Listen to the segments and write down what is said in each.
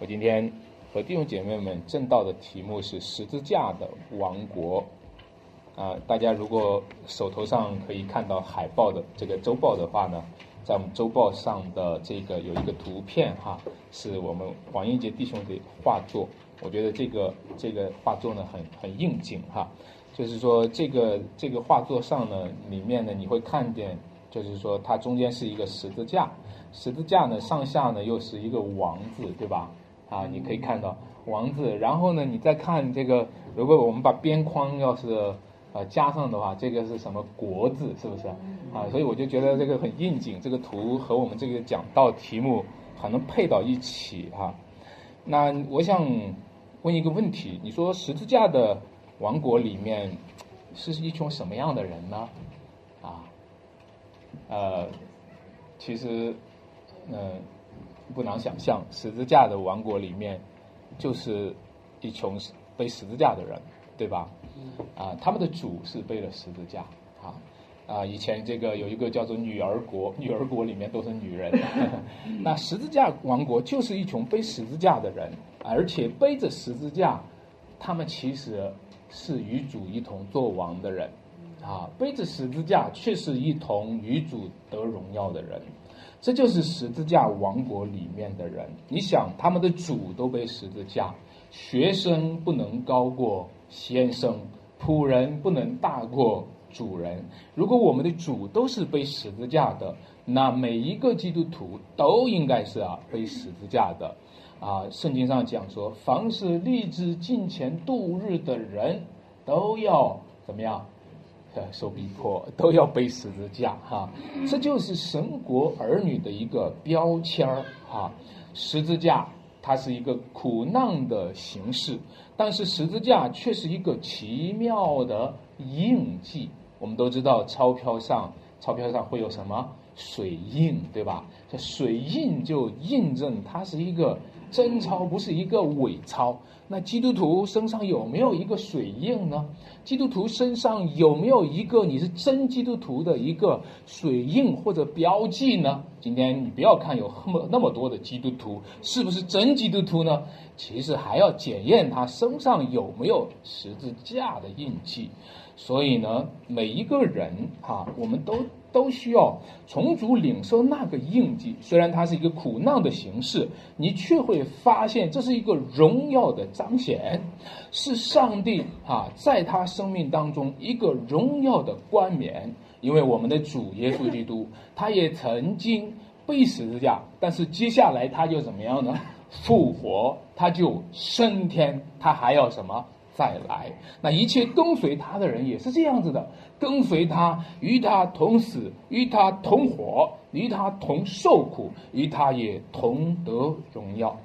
我今天和弟兄姐妹们正道的题目是十字架的王国。啊，大家如果手头上可以看到海报的这个周报的话呢，在我们周报上的这个有一个图片哈，是我们王英杰弟兄的画作。我觉得这个这个画作呢很很应景哈，就是说这个这个画作上呢里面呢你会看见，就是说它中间是一个十字架，十字架呢上下呢又是一个王字，对吧？啊，你可以看到王字，然后呢你再看这个，如果我们把边框要是呃加上的话，这个是什么国字，是不是？啊，所以我就觉得这个很应景，这个图和我们这个讲道题目还能配到一起哈。那我想。问一个问题，你说十字架的王国里面是一群什么样的人呢？啊，呃，其实，嗯，不难想象，十字架的王国里面就是一群背十字架的人，对吧？啊，他们的主是背了十字架，啊啊，以前这个有一个叫做女儿国，女儿国里面都是女人，那十字架王国就是一群背十字架的人。而且背着十字架，他们其实是与主一同做王的人，啊，背着十字架却是一同与主得荣耀的人，这就是十字架王国里面的人。你想，他们的主都背十字架，学生不能高过先生，仆人不能大过主人。如果我们的主都是背十字架的，那每一个基督徒都应该是啊背十字架的。啊，圣经上讲说，凡是立志进前度日的人，都要怎么样？呃，受逼迫，都要背十字架哈。这就是神国儿女的一个标签儿哈。十字架它是一个苦难的形式，但是十字架却是一个奇妙的印记。我们都知道，钞票上钞票上会有什么水印，对吧？这水印就印证它是一个。真钞不是一个伪钞，那基督徒身上有没有一个水印呢？基督徒身上有没有一个你是真基督徒的一个水印或者标记呢？今天你不要看有那么那么多的基督徒是不是真基督徒呢？其实还要检验他身上有没有十字架的印记。所以呢，每一个人哈，我们都。都需要重组领受那个印记，虽然它是一个苦难的形式，你却会发现这是一个荣耀的彰显，是上帝啊，在他生命当中一个荣耀的冠冕。因为我们的主耶稣基督，他也曾经被十字架，但是接下来他就怎么样呢？复活，他就升天，他还要什么？再来，那一切跟随他的人也是这样子的，跟随他，与他同死，与他同活，与他同受苦，与他也同得荣耀。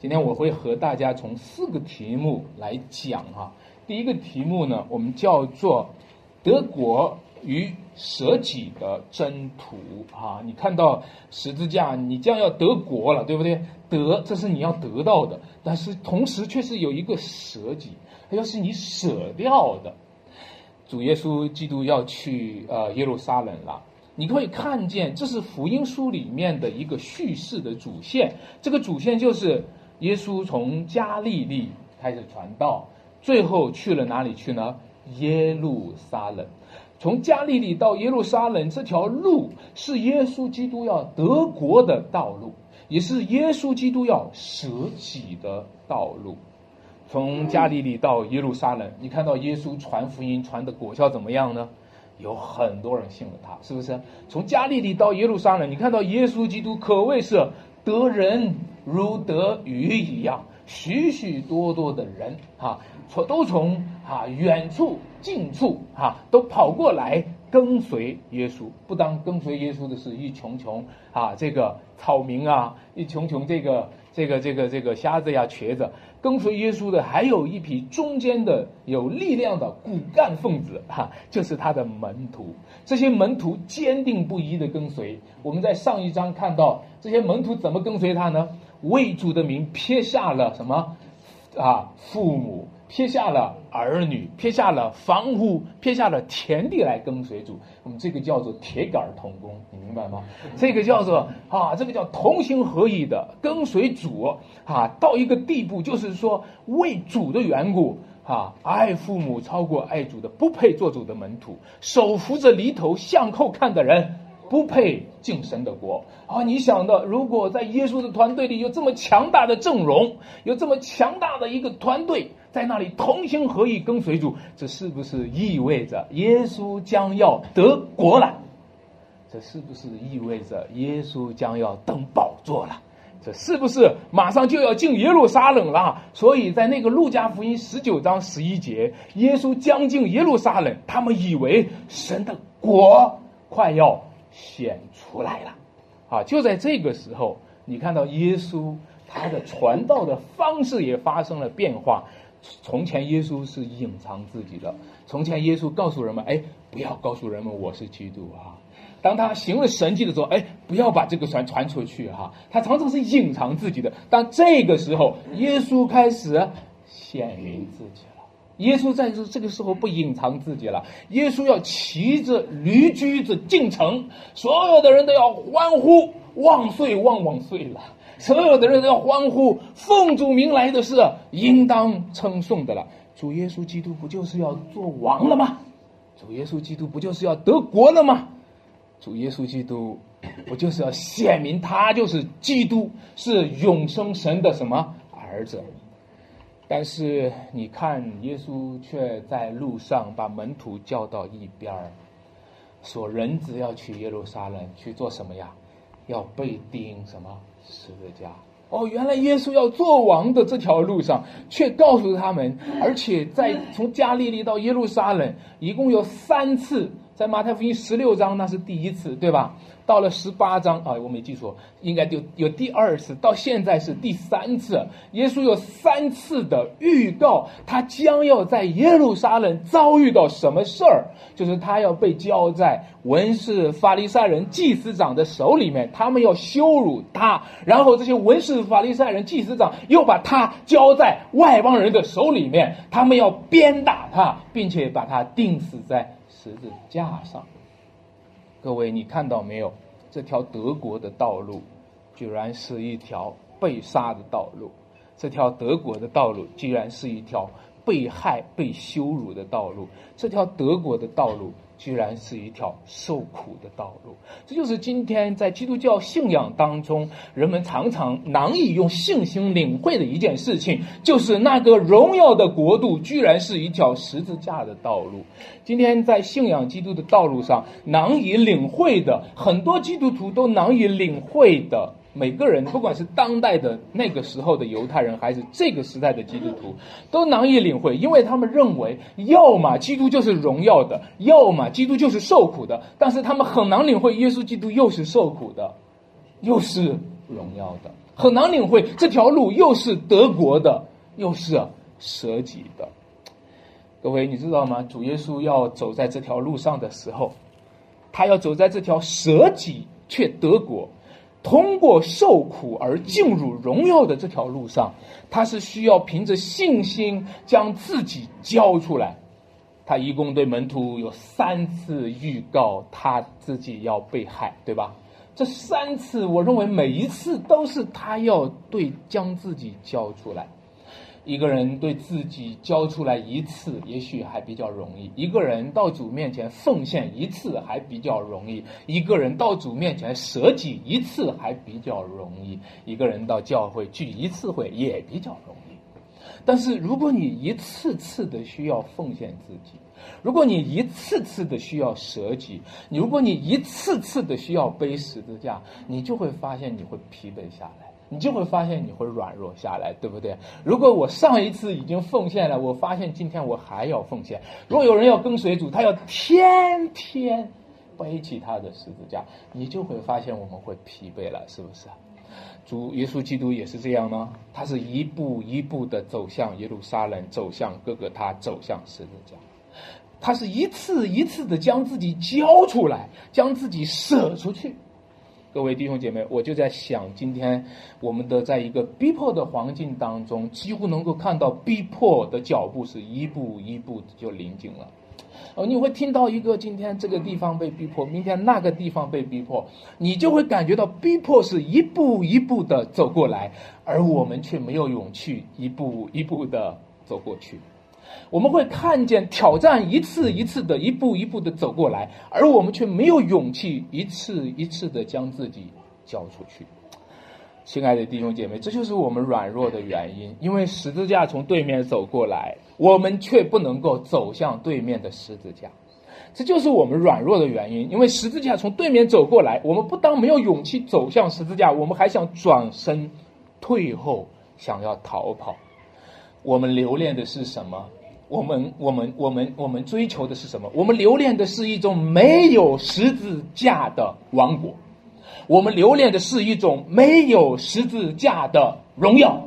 今天我会和大家从四个题目来讲哈。第一个题目呢，我们叫做德国与舍己的征途啊。你看到十字架，你将要得国了，对不对？得，这是你要得到的，但是同时却是有一个舍己。要是你舍掉的，主耶稣基督要去呃耶路撒冷了，你可以看见这是福音书里面的一个叙事的主线。这个主线就是耶稣从加利利开始传道，最后去了哪里去呢？耶路撒冷。从加利利到耶路撒冷这条路是耶稣基督要得国的道路，也是耶稣基督要舍己的道路。从加利利到耶路撒冷，你看到耶稣传福音传的果效怎么样呢？有很多人信了他，是不是？从加利利到耶路撒冷，你看到耶稣基督可谓是得人如得鱼一样，许许多多的人哈，从都从啊远处近处哈都跑过来跟随耶稣。不当跟随耶稣的是一群群啊这个草民啊，一群群这个这个这个这个瞎子呀瘸子。跟随耶稣的还有一批中间的有力量的骨干分子，哈，就是他的门徒。这些门徒坚定不移的跟随。我们在上一章看到这些门徒怎么跟随他呢？为主的名撇下了什么？啊，父母撇下了儿女，撇下了房屋，撇下了田地来跟随主。我们这个叫做铁杆同工，你明白吗？这个叫做啊，这个叫同心合意的跟随主啊，到一个地步，就是说为主的缘故啊，爱父母超过爱主的，不配做主的门徒，手扶着犁头向后看的人。不配进神的国啊！你想的，如果在耶稣的团队里有这么强大的阵容，有这么强大的一个团队在那里同心合意跟随主，这是不是意味着耶稣将要得国了？这是不是意味着耶稣将要登宝座了？这是不是马上就要进耶路撒冷了？所以在那个路加福音十九章十一节，耶稣将进耶路撒冷，他们以为神的国快要。显出来了，啊！就在这个时候，你看到耶稣他的传道的方式也发生了变化。从前耶稣是隐藏自己的，从前耶稣告诉人们：“哎，不要告诉人们我是基督啊！”当他行了神迹的时候，哎，不要把这个传传出去哈。他常常是隐藏自己的。当这个时候，耶稣开始显明自己了。耶稣在这这个时候不隐藏自己了，耶稣要骑着驴驹子进城，所有的人都要欢呼万岁万万岁了，所有的人都要欢呼奉主名来的是应当称颂的了。主耶稣基督不就是要做王了吗？主耶稣基督不就是要得国了吗？主耶稣基督不就是要显明他就是基督，是永生神的什么儿子？但是你看，耶稣却在路上把门徒叫到一边儿，说：“人子要去耶路撒冷去做什么呀？要被钉什么十字架？”哦，原来耶稣要做王的这条路上，却告诉他们，而且在从加利利到耶路撒冷，一共有三次，在马太福音十六章那是第一次，对吧？到了十八章啊，我没记错，应该就有第二次，到现在是第三次。耶稣有三次的预告，他将要在耶路撒冷遭遇到什么事儿？就是他要被交在文士、法利赛人、祭司长的手里面，他们要羞辱他，然后这些文士、法利赛人、祭司长又把他交在外邦人的手里面，他们要鞭打他，并且把他钉死在十字架上。各位，你看到没有？这条德国的道路，居然是一条被杀的道路；这条德国的道路，居然是一条被害、被羞辱的道路；这条德国的道路。居然是一条受苦的道路，这就是今天在基督教信仰当中，人们常常难以用信心领会的一件事情，就是那个荣耀的国度居然是一条十字架的道路。今天在信仰基督的道路上，难以领会的很多基督徒都难以领会的。每个人，不管是当代的那个时候的犹太人，还是这个时代的基督徒，都难以领会，因为他们认为，要么基督就是荣耀的，要么基督就是受苦的。但是他们很难领会，耶稣基督又是受苦的，又是荣耀的，很难领会这条路又是德国的，又是舍己的。各位，你知道吗？主耶稣要走在这条路上的时候，他要走在这条舍己却德国。通过受苦而进入荣耀的这条路上，他是需要凭着信心将自己交出来。他一共对门徒有三次预告他自己要被害，对吧？这三次，我认为每一次都是他要对将自己交出来。一个人对自己交出来一次，也许还比较容易；一个人到主面前奉献一次，还比较容易；一个人到主面前舍己一次，还比较容易；一个人到教会聚一次会，也比较容易。但是，如果你一次次的需要奉献自己，如果你一次次的需要舍己，如果你一次次的需要背十字架，你就会发现你会疲惫下来。你就会发现你会软弱下来，对不对？如果我上一次已经奉献了，我发现今天我还要奉献。如果有人要跟随主，他要天天背起他的十字架，你就会发现我们会疲惫了，是不是？主耶稣基督也是这样吗？他是一步一步的走向耶路撒冷，走向哥哥他，走向十字架。他是一次一次的将自己交出来，将自己舍出去。各位弟兄姐妹，我就在想，今天我们的在一个逼迫的环境当中，几乎能够看到逼迫的脚步是一步一步就临近了。哦，你会听到一个今天这个地方被逼迫，明天那个地方被逼迫，你就会感觉到逼迫是一步一步的走过来，而我们却没有勇气一步一步的走过去。我们会看见挑战一次一次的一步一步的走过来，而我们却没有勇气一次一次的将自己交出去。亲爱的弟兄姐妹，这就是我们软弱的原因，因为十字架从对面走过来。我们却不能够走向对面的十字架，这就是我们软弱的原因。因为十字架从对面走过来，我们不当没有勇气走向十字架，我们还想转身退后，想要逃跑。我们留恋的是什么？我们我们我们我们追求的是什么？我们留恋的是一种没有十字架的王国，我们留恋的是一种没有十字架的荣耀。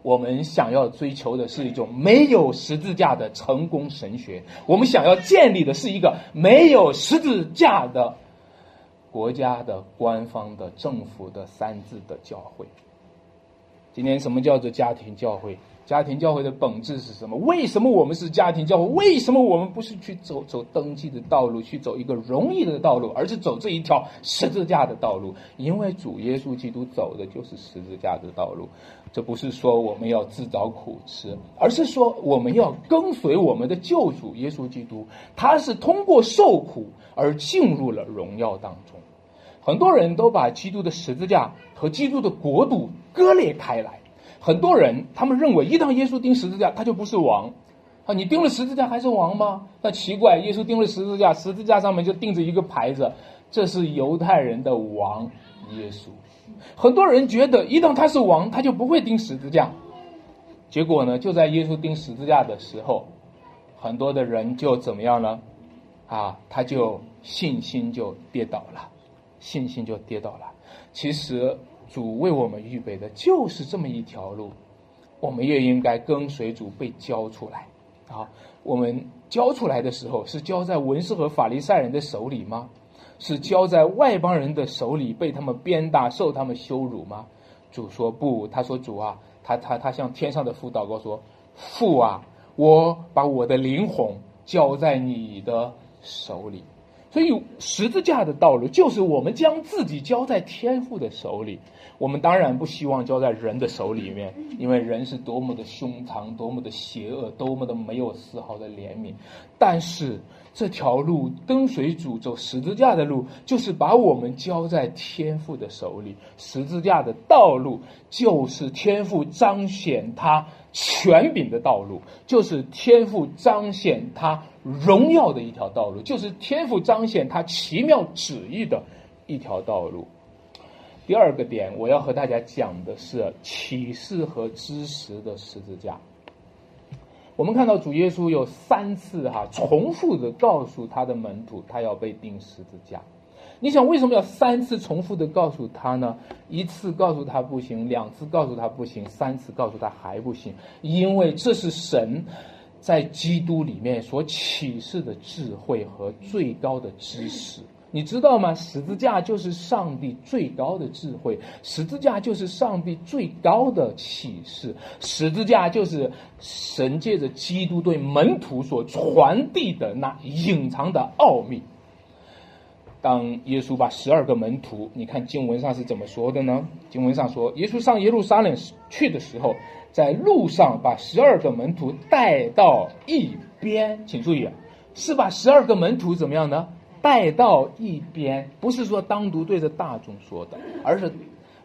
我们想要追求的是一种没有十字架的成功神学，我们想要建立的是一个没有十字架的国家的官方的政府的三字的教会。今天什么叫做家庭教会？家庭教会的本质是什么？为什么我们是家庭教会？为什么我们不是去走走登记的道路，去走一个容易的道路，而是走这一条十字架的道路？因为主耶稣基督走的就是十字架的道路。这不是说我们要自找苦吃，而是说我们要跟随我们的救主耶稣基督。他是通过受苦而进入了荣耀当中。很多人都把基督的十字架和基督的国度割裂开来。很多人他们认为，一旦耶稣钉十字架，他就不是王啊！你钉了十字架还是王吗？那奇怪，耶稣钉了十字架，十字架上面就钉着一个牌子，这是犹太人的王耶稣。很多人觉得，一旦他是王，他就不会钉十字架。结果呢，就在耶稣钉十字架的时候，很多的人就怎么样呢？啊，他就信心就跌倒了，信心就跌倒了。其实。主为我们预备的就是这么一条路，我们也应该跟随主被交出来。啊，我们交出来的时候是交在文士和法利赛人的手里吗？是交在外邦人的手里，被他们鞭打、受他们羞辱吗？主说不，他说主啊，他他他向天上的父祷告说：父啊，我把我的灵魂交在你的手里。所以十字架的道路就是我们将自己交在天父的手里。我们当然不希望交在人的手里面，因为人是多么的凶残，多么的邪恶，多么的没有丝毫的怜悯。但是这条路跟随主走十字架的路，就是把我们交在天父的手里。十字架的道路就是天父彰显他权柄的道路，就是天父彰显他荣耀的一条道路，就是天父彰显他奇妙旨意的一条道路。第二个点，我要和大家讲的是启示和知识的十字架。我们看到主耶稣有三次哈重复的告诉他的门徒，他要被钉十字架。你想为什么要三次重复的告诉他呢？一次告诉他不行，两次告诉他不行，三次告诉他还不行，因为这是神在基督里面所启示的智慧和最高的知识。你知道吗？十字架就是上帝最高的智慧，十字架就是上帝最高的启示，十字架就是神借着基督对门徒所传递的那隐藏的奥秘。当耶稣把十二个门徒，你看经文上是怎么说的呢？经文上说，耶稣上耶路撒冷去的时候，在路上把十二个门徒带到一边，请注意，是把十二个门徒怎么样呢？带到一边，不是说单独对着大众说的，而是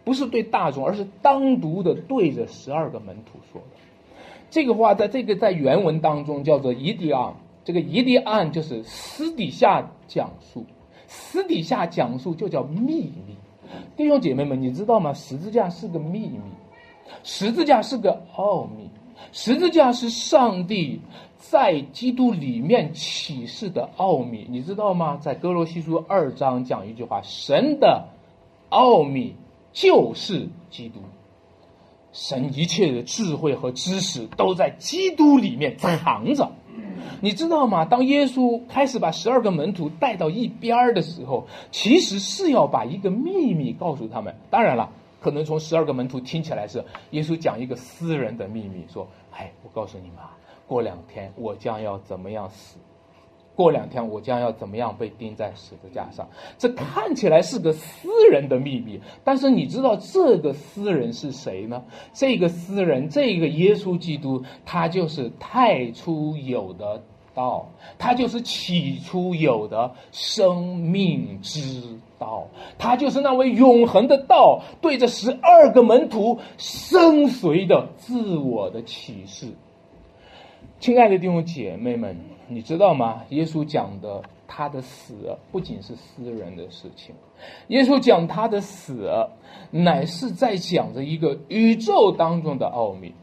不是对大众，而是单独的对着十二个门徒说的。这个话在这个在原文当中叫做伊迪安，这个伊迪安就是私底下讲述，私底下讲述就叫秘密。弟兄姐妹们，你知道吗？十字架是个秘密，十字架是个奥秘，十字架是上帝。在基督里面启示的奥秘，你知道吗？在哥罗西书二章讲一句话：神的奥秘就是基督。神一切的智慧和知识都在基督里面藏着。你知道吗？当耶稣开始把十二个门徒带到一边儿的时候，其实是要把一个秘密告诉他们。当然了，可能从十二个门徒听起来是耶稣讲一个私人的秘密，说：“哎，我告诉你们啊，过两天我将要怎么样死。”过两天我将要怎么样被钉在十字架上？这看起来是个私人的秘密，但是你知道这个私人是谁呢？这个私人，这个耶稣基督，他就是太初有的道，他就是起初有的生命之道，他就是那位永恒的道，对着十二个门徒深邃的自我的启示。亲爱的弟兄姐妹们。你知道吗？耶稣讲的他的死不仅是私人的事情，耶稣讲他的死，乃是在讲着一个宇宙当中的奥秘。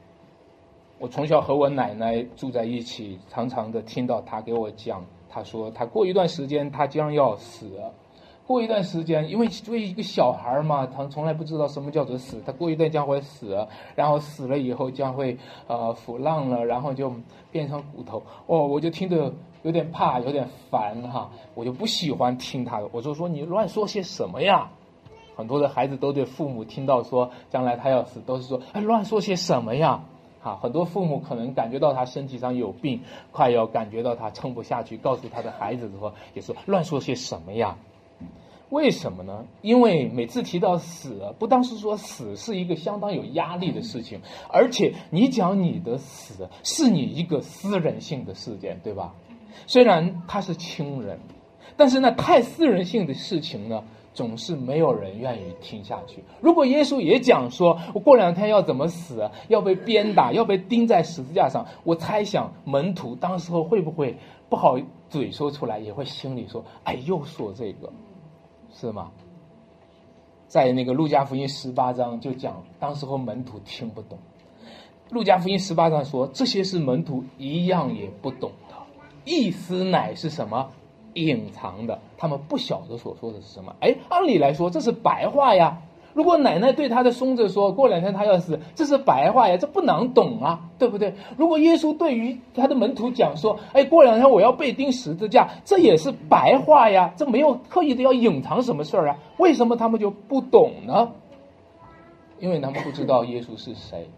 我从小和我奶奶住在一起，常常的听到他给我讲，他说他过一段时间他将要死。过一段时间，因为作为一个小孩嘛，他从来不知道什么叫做死。他过一段将会死，然后死了以后将会呃腐烂了，然后就变成骨头。哦，我就听得有点怕，有点烦哈，我就不喜欢听他的。我就说你乱说些什么呀？很多的孩子都对父母听到说将来他要死，都是说哎乱说些什么呀？哈，很多父母可能感觉到他身体上有病，快要感觉到他撑不下去，告诉他的孩子的时候，也是乱说些什么呀？为什么呢？因为每次提到死，不单是说死是一个相当有压力的事情，而且你讲你的死是你一个私人性的事件，对吧？虽然他是亲人，但是那太私人性的事情呢，总是没有人愿意听下去。如果耶稣也讲说，我过两天要怎么死，要被鞭打，要被钉在十字架上，我猜想门徒当时候会不会不好嘴说出来，也会心里说，哎，又说这个。是吗？在那个路加福音十八章就讲，当时候门徒听不懂。路加福音十八章说，这些是门徒一样也不懂的，意思乃是什么？隐藏的，他们不晓得所说的是什么。哎，按理来说这是白话呀。如果奶奶对他的孙子说过两天他要死，这是白话呀，这不能懂啊，对不对？如果耶稣对于他的门徒讲说，哎，过两天我要被钉十字架，这也是白话呀，这没有刻意的要隐藏什么事儿啊？为什么他们就不懂呢？因为他们不知道耶稣是谁，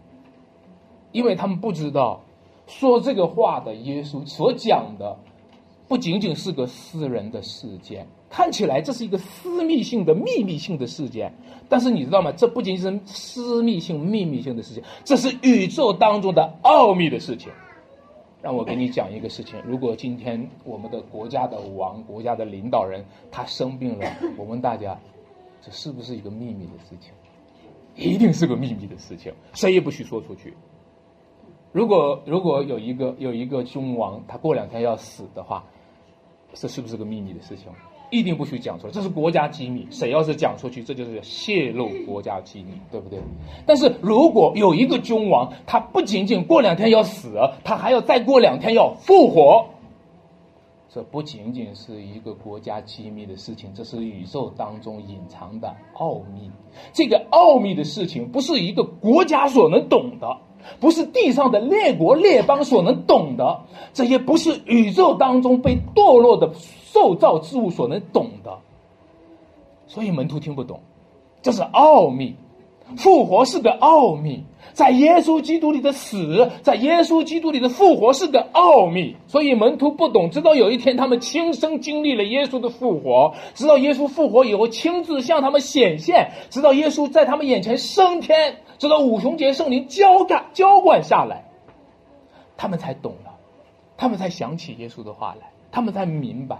因为他们不知道说这个话的耶稣所讲的不仅仅是个私人的事件。看起来这是一个私密性的秘密性的事件，但是你知道吗？这不仅是私密性、秘密性的事情，这是宇宙当中的奥秘的事情。让我给你讲一个事情：如果今天我们的国家的王、国家的领导人他生病了，我问大家，这是不是一个秘密的事情？一定是个秘密的事情，谁也不许说出去。如果如果有一个有一个君王，他过两天要死的话，这是不是个秘密的事情？一定不许讲出来，这是国家机密。谁要是讲出去，这就是泄露国家机密，对不对？但是如果有一个君王，他不仅仅过两天要死，他还要再过两天要复活，这不仅仅是一个国家机密的事情，这是宇宙当中隐藏的奥秘。这个奥秘的事情，不是一个国家所能懂的，不是地上的列国列邦所能懂的，这些不是宇宙当中被堕落的。受造之物所能懂的，所以门徒听不懂，这是奥秘。复活是个奥秘，在耶稣基督里的死，在耶稣基督里的复活是个奥秘，所以门徒不懂。直到有一天，他们亲身经历了耶稣的复活，直到耶稣复活以后亲自向他们显现，直到耶稣在他们眼前升天，直到五旬节圣灵浇灌浇灌下来，他们才懂了，他们才想起耶稣的话来，他们才明白。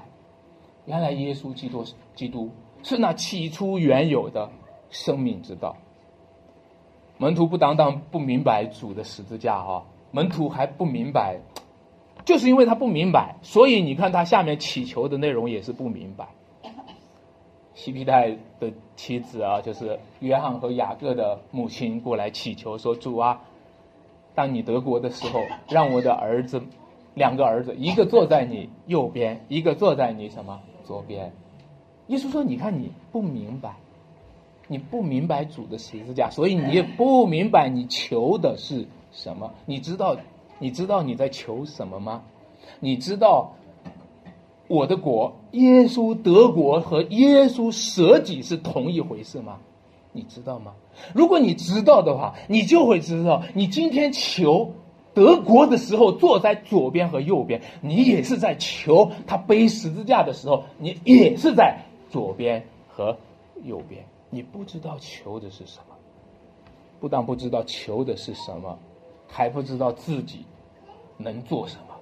原来耶稣基督基督是那起初原有的生命之道。门徒不单单不明白主的十字架哈，门徒还不明白，就是因为他不明白，所以你看他下面祈求的内容也是不明白。西皮泰的妻子啊，就是约翰和雅各的母亲过来祈求说：“主啊，当你得国的时候，让我的儿子，两个儿子，一个坐在你右边，一个坐在你什么？”左边，耶稣说：“你看你不明白，你不明白主的十字架，所以你也不明白你求的是什么。你知道，你知道你在求什么吗？你知道我的国，耶稣德国和耶稣舍己是同一回事吗？你知道吗？如果你知道的话，你就会知道，你今天求德国的时候坐在左边和右边，你也是在求他背十字架的时候，你也是在左边和右边。你不知道求的是什么，不但不知道求的是什么，还不知道自己能做什么。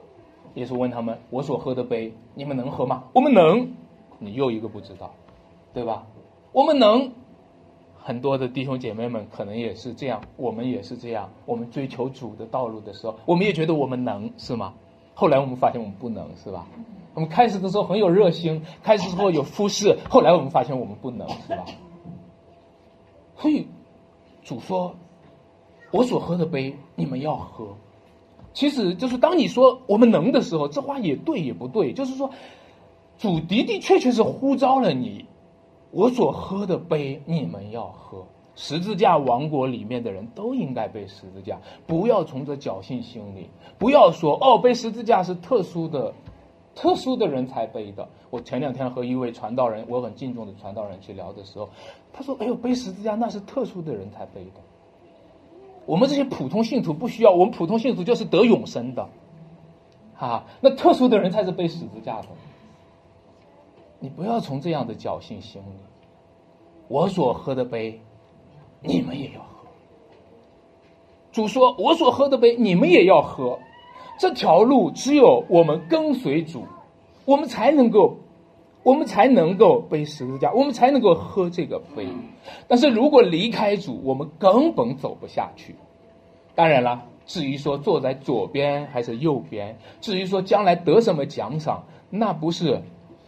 耶稣问他们：“我所喝的杯，你们能喝吗？”我们能。你又一个不知道，对吧？我们能。很多的弟兄姐妹们可能也是这样，我们也是这样。我们追求主的道路的时候，我们也觉得我们能，是吗？后来我们发现我们不能，是吧？我们开始的时候很有热心，开始之后有忽视，后来我们发现我们不能，是吧？所以主说：“我所喝的杯，你们要喝。”其实就是当你说我们能的时候，这话也对也不对。就是说，主的的确确是呼召了你。我所喝的杯，你们要喝。十字架王国里面的人都应该背十字架，不要从这侥幸心理，不要说哦，背十字架是特殊的，特殊的人才背的。我前两天和一位传道人，我很敬重的传道人去聊的时候，他说：“哎呦，背十字架那是特殊的人才背的，我们这些普通信徒不需要，我们普通信徒就是得永生的，啊，那特殊的人才是背十字架的。”你不要从这样的侥幸心理。我所喝的杯，你们也要喝。主说：“我所喝的杯，你们也要喝。”这条路只有我们跟随主，我们才能够，我们才能够背十字架，我们才能够喝这个杯。但是如果离开主，我们根本走不下去。当然了，至于说坐在左边还是右边，至于说将来得什么奖赏，那不是。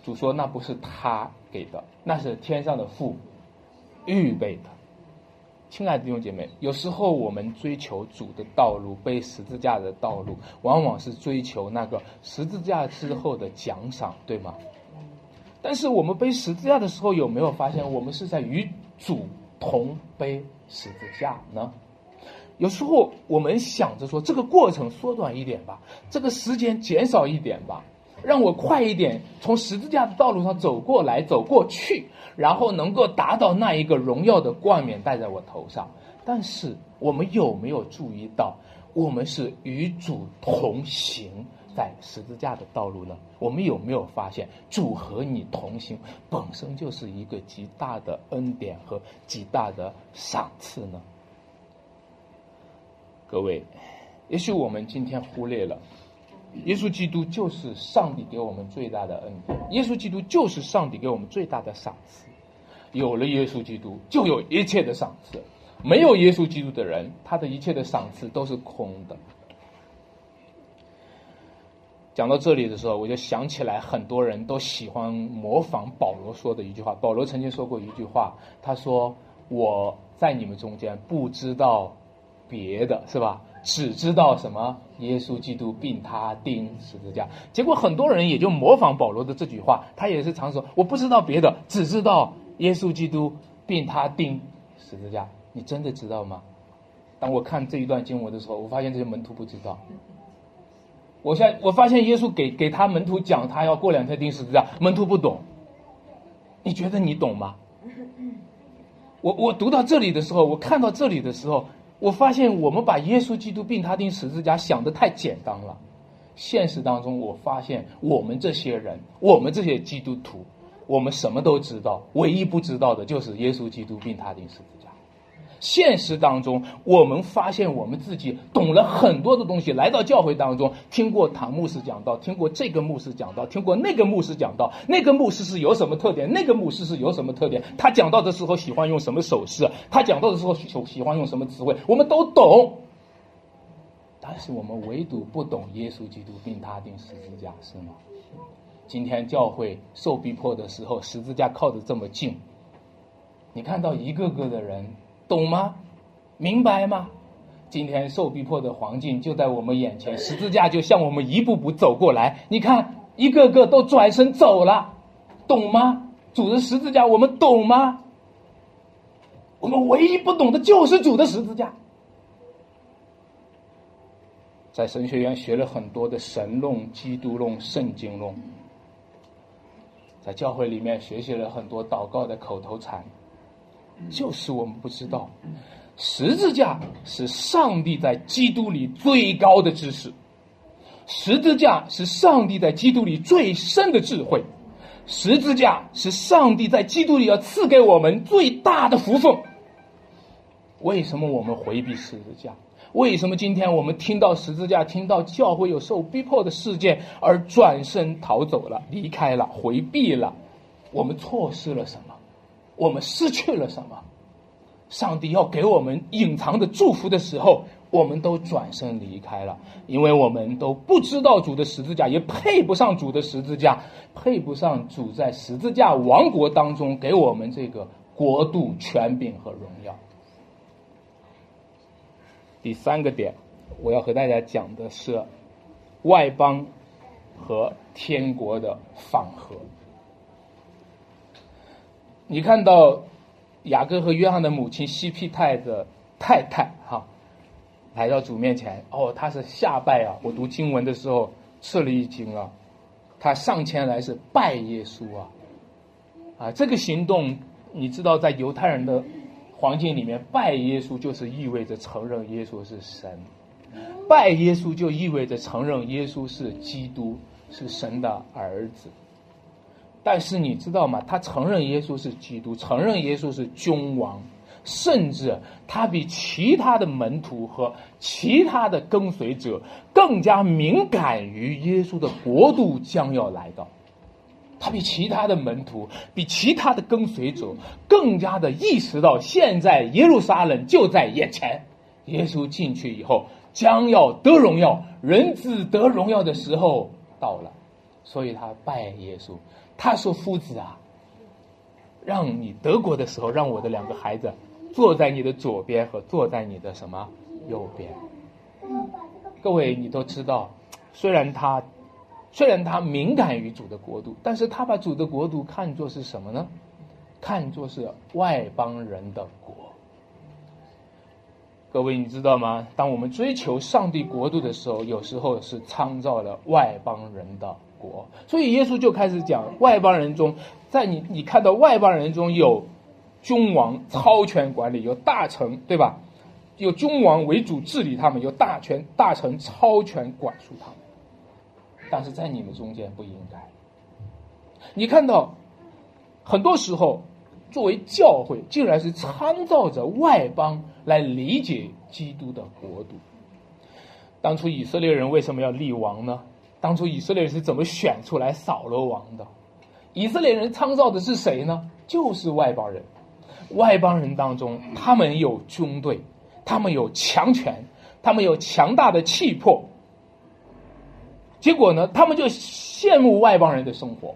主说：“那不是他给的，那是天上的父预备的。”亲爱的弟兄姐妹，有时候我们追求主的道路，背十字架的道路，往往是追求那个十字架之后的奖赏，对吗？但是我们背十字架的时候，有没有发现我们是在与主同背十字架呢？有时候我们想着说，这个过程缩短一点吧，这个时间减少一点吧。让我快一点从十字架的道路上走过来，走过去，然后能够达到那一个荣耀的冠冕戴在我头上。但是我们有没有注意到，我们是与主同行在十字架的道路呢？我们有没有发现，主和你同行本身就是一个极大的恩典和极大的赏赐呢？各位，也许我们今天忽略了。耶稣基督就是上帝给我们最大的恩典，耶稣基督就是上帝给我们最大的赏赐。有了耶稣基督，就有一切的赏赐；没有耶稣基督的人，他的一切的赏赐都是空的。讲到这里的时候，我就想起来，很多人都喜欢模仿保罗说的一句话。保罗曾经说过一句话，他说：“我在你们中间不知道别的，是吧？”只知道什么耶稣基督并他钉十字架，结果很多人也就模仿保罗的这句话，他也是常说我不知道别的，只知道耶稣基督并他钉十字架。你真的知道吗？当我看这一段经文的时候，我发现这些门徒不知道。我现我发现耶稣给给他门徒讲他要过两天钉十字架，门徒不懂。你觉得你懂吗？我我读到这里的时候，我看到这里的时候。我发现我们把耶稣基督并他钉十字架想的太简单了，现实当中我发现我们这些人，我们这些基督徒，我们什么都知道，唯一不知道的就是耶稣基督并他钉十字架。现实当中，我们发现我们自己懂了很多的东西，来到教会当中，听过唐牧师讲道，听过这个牧师讲道，听过那个牧师讲道，那个牧师是有什么特点，那个牧师是有什么特点，他讲到的时候喜欢用什么手势，他讲到的时候喜喜欢用什么词汇，我们都懂，但是我们唯独不懂耶稣基督并他钉十字架，是吗？今天教会受逼迫的时候，十字架靠得这么近，你看到一个个的人。懂吗？明白吗？今天受逼迫的黄金就在我们眼前，十字架就向我们一步步走过来。你看，一个个都转身走了，懂吗？主的十字架，我们懂吗？我们唯一不懂的就是主的十字架。在神学院学了很多的神论、基督论、圣经论，在教会里面学习了很多祷告的口头禅，就是我们不知道，十字架是上帝在基督里最高的知识，十字架是上帝在基督里最深的智慧，十字架是上帝在基督里要赐给我们最大的福分。为什么我们回避十字架？为什么今天我们听到十字架，听到教会有受逼迫的事件而转身逃走了、离开了、回避了？我们错失了什么？我们失去了什么？上帝要给我们隐藏的祝福的时候，我们都转身离开了，因为我们都不知道主的十字架，也配不上主的十字架，配不上主在十字架王国当中给我们这个国度、权柄和荣耀。第三个点，我要和大家讲的是外邦和天国的访合。你看到雅各和约翰的母亲西庇太的太太哈，来到主面前，哦，他是下拜啊！我读经文的时候吃了一惊啊，他上前来是拜耶稣啊，啊，这个行动你知道，在犹太人的。环境里面拜耶稣就是意味着承认耶稣是神，拜耶稣就意味着承认耶稣是基督，是神的儿子。但是你知道吗？他承认耶稣是基督，承认耶稣是君王，甚至他比其他的门徒和其他的跟随者更加敏感于耶稣的国度将要来到。他比其他的门徒，比其他的跟随者更加的意识到，现在耶路撒冷就在眼前。耶稣进去以后，将要得荣耀，人子得荣耀的时候到了，所以他拜耶稣。他说：“夫子啊，让你德国的时候，让我的两个孩子坐在你的左边和坐在你的什么右边。”各位，你都知道，虽然他。虽然他敏感于主的国度，但是他把主的国度看作是什么呢？看作是外邦人的国。各位，你知道吗？当我们追求上帝国度的时候，有时候是创造了外邦人的国。所以耶稣就开始讲，外邦人中，在你你看到外邦人中有君王超权管理，有大臣，对吧？有君王为主治理他们，有大权大臣超权管束他们。但是在你们中间不应该。你看到，很多时候，作为教会，竟然是参照着外邦来理解基督的国度。当初以色列人为什么要立王呢？当初以色列人是怎么选出来扫罗王的？以色列人参照的是谁呢？就是外邦人。外邦人当中，他们有军队，他们有强权，他们有强大的气魄。结果呢，他们就羡慕外邦人的生活，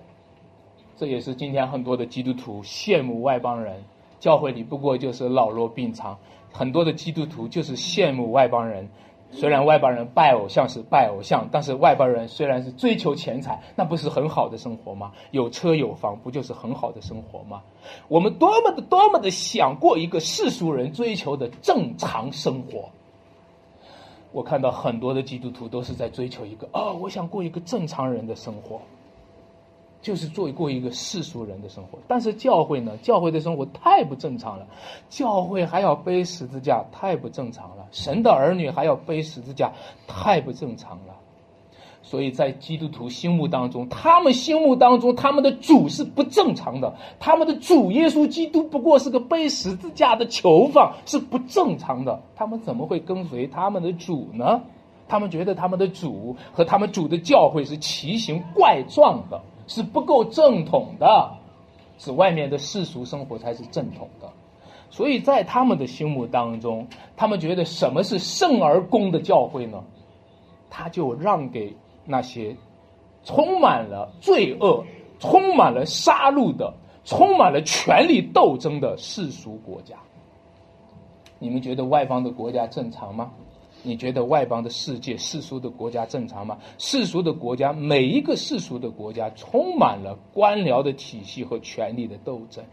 这也是今天很多的基督徒羡慕外邦人。教会里不过就是老弱病残，很多的基督徒就是羡慕外邦人。虽然外邦人拜偶像是拜偶像，但是外邦人虽然是追求钱财，那不是很好的生活吗？有车有房，不就是很好的生活吗？我们多么的多么的想过一个世俗人追求的正常生活。我看到很多的基督徒都是在追求一个啊，我想过一个正常人的生活，就是做过一个世俗人的生活。但是教会呢，教会的生活太不正常了，教会还要背十字架，太不正常了。神的儿女还要背十字架，太不正常了。所以在基督徒心目当中，他们心目当中他们的主是不正常的，他们的主耶稣基督不过是个背十字架的囚犯，是不正常的。他们怎么会跟随他们的主呢？他们觉得他们的主和他们主的教会是奇形怪状的，是不够正统的，是外面的世俗生活才是正统的。所以在他们的心目当中，他们觉得什么是圣而公的教会呢？他就让给。那些充满了罪恶、充满了杀戮的、充满了权力斗争的世俗国家，你们觉得外方的国家正常吗？你觉得外邦的世界世俗的国家正常吗？世俗的国家，每一个世俗的国家充满了官僚的体系和权力的斗争。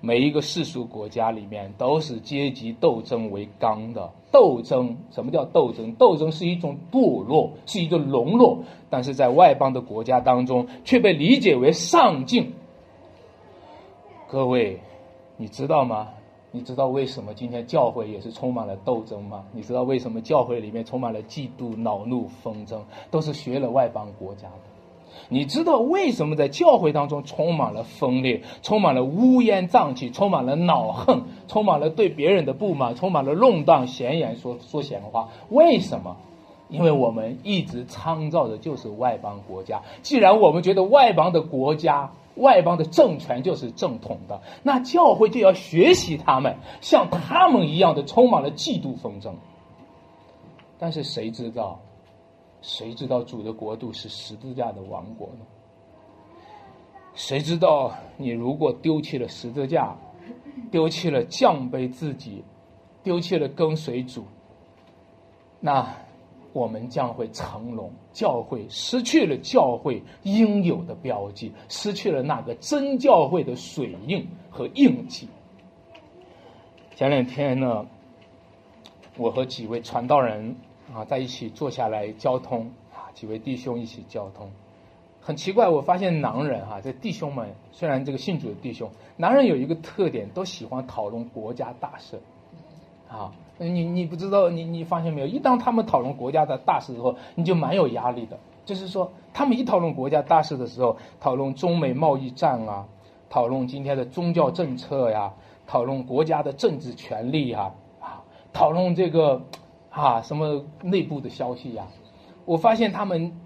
每一个世俗国家里面都是阶级斗争为纲的斗争。什么叫斗争？斗争是一种堕落，是一个沦落，但是在外邦的国家当中却被理解为上进。各位，你知道吗？你知道为什么今天教会也是充满了斗争吗？你知道为什么教会里面充满了嫉妒、恼怒、纷争，都是学了外邦国家的？你知道为什么在教会当中充满了分裂，充满了乌烟瘴气，充满了恼恨，充满了对别人的不满，充满了弄荡、闲言、说说闲话？为什么？因为我们一直参照的就是外邦国家。既然我们觉得外邦的国家，外邦的政权就是正统的，那教会就要学习他们，像他们一样的充满了嫉妒纷争。但是谁知道，谁知道主的国度是十字架的王国呢？谁知道你如果丢弃了十字架，丢弃了降卑自己，丢弃了跟随主，那？我们将会成龙，教会失去了教会应有的标记，失去了那个真教会的水印和印记。前两天呢，我和几位传道人啊在一起坐下来交通啊，几位弟兄一起交通，很奇怪，我发现男人哈，这弟兄们虽然这个信主的弟兄，男人有一个特点，都喜欢讨论国家大事，啊。你你不知道，你你发现没有？一当他们讨论国家的大事的时候，你就蛮有压力的。就是说，他们一讨论国家大事的时候，讨论中美贸易战啊，讨论今天的宗教政策呀，讨论国家的政治权利呀，啊，讨论这个啊什么内部的消息呀，我发现他们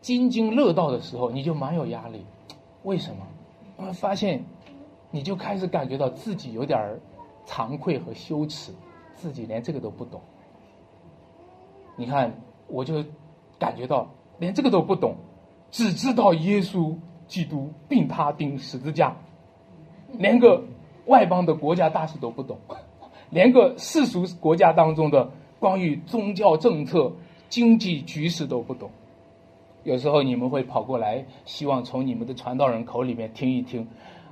津津乐道的时候，你就蛮有压力。为什么？我发现你就开始感觉到自己有点惭愧和羞耻。自己连这个都不懂，你看，我就感觉到连这个都不懂，只知道耶稣基督并他钉十字架，连个外邦的国家大事都不懂，连个世俗国家当中的关于宗教政策、经济局势都不懂。有时候你们会跑过来，希望从你们的传道人口里面听一听，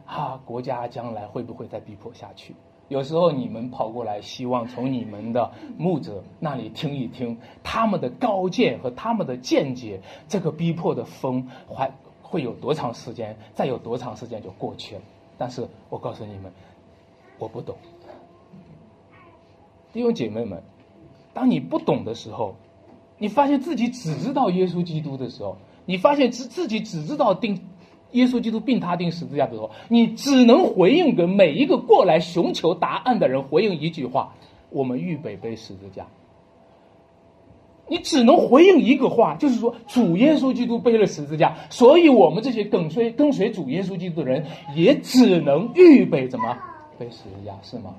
啊，国家将来会不会再逼迫下去？有时候你们跑过来，希望从你们的牧者那里听一听他们的高见和他们的见解。这个逼迫的风还会有多长时间？再有多长时间就过去了？但是我告诉你们，我不懂。弟兄姐妹们，当你不懂的时候，你发现自己只知道耶稣基督的时候，你发现自自己只知道定。耶稣基督并他钉十字架的时候，你只能回应给每一个过来寻求答案的人回应一句话：“我们预备背十字架。”你只能回应一个话，就是说主耶稣基督背了十字架，所以我们这些跟随跟随主耶稣基督的人也只能预备怎么背十字架，是吗？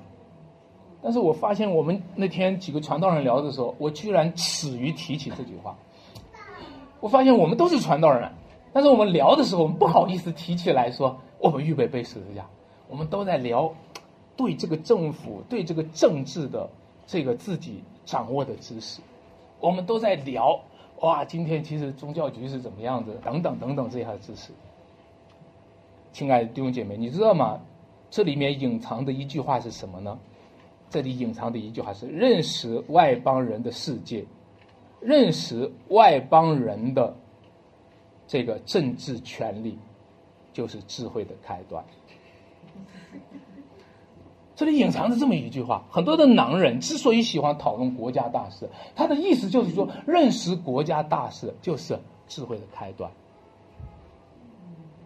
但是我发现我们那天几个传道人聊的时候，我居然耻于提起这句话。我发现我们都是传道人。但是我们聊的时候，我们不好意思提起来说我们预备背十字架。我们都在聊对这个政府、对这个政治的这个自己掌握的知识。我们都在聊哇，今天其实宗教局是怎么样子，等等等等这些知识。亲爱的弟兄姐妹，你知道吗？这里面隐藏的一句话是什么呢？这里隐藏的一句话是：认识外邦人的世界，认识外邦人的。这个政治权力就是智慧的开端。这里隐藏着这么一句话：很多的男人之所以喜欢讨论国家大事，他的意思就是说，认识国家大事就是智慧的开端。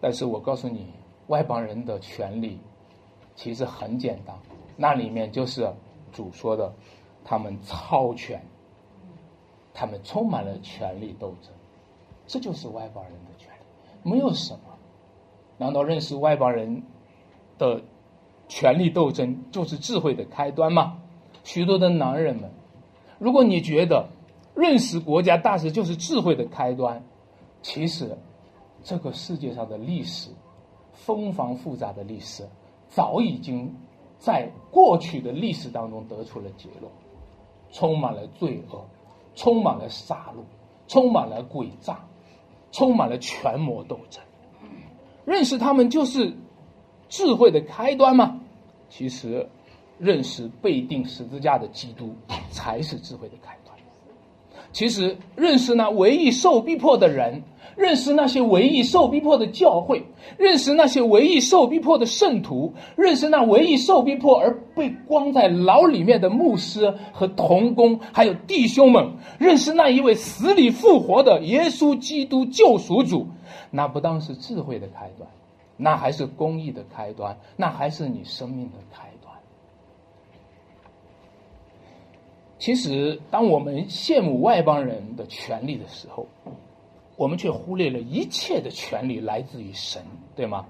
但是我告诉你，外邦人的权利其实很简单，那里面就是主说的，他们超权，他们充满了权力斗争。这就是外邦人的权利，没有什么。难道认识外邦人的权力斗争就是智慧的开端吗？许多的男人们，如果你觉得认识国家大事就是智慧的开端，其实这个世界上的历史纷繁复杂的历史，早已经在过去的历史当中得出了结论：充满了罪恶，充满了杀戮，充满了诡诈。充满了权谋斗争，认识他们就是智慧的开端吗？其实，认识被定十字架的基督才是智慧的开端。其实，认识那唯一受逼迫的人。认识那些唯一受逼迫的教会，认识那些唯一受逼迫的圣徒，认识那唯一受逼迫而被关在牢里面的牧师和童工，还有弟兄们，认识那一位死里复活的耶稣基督救赎主，那不当是智慧的开端，那还是公义的开端，那还是你生命的开端。其实，当我们羡慕外邦人的权利的时候，我们却忽略了一切的权利来自于神，对吗？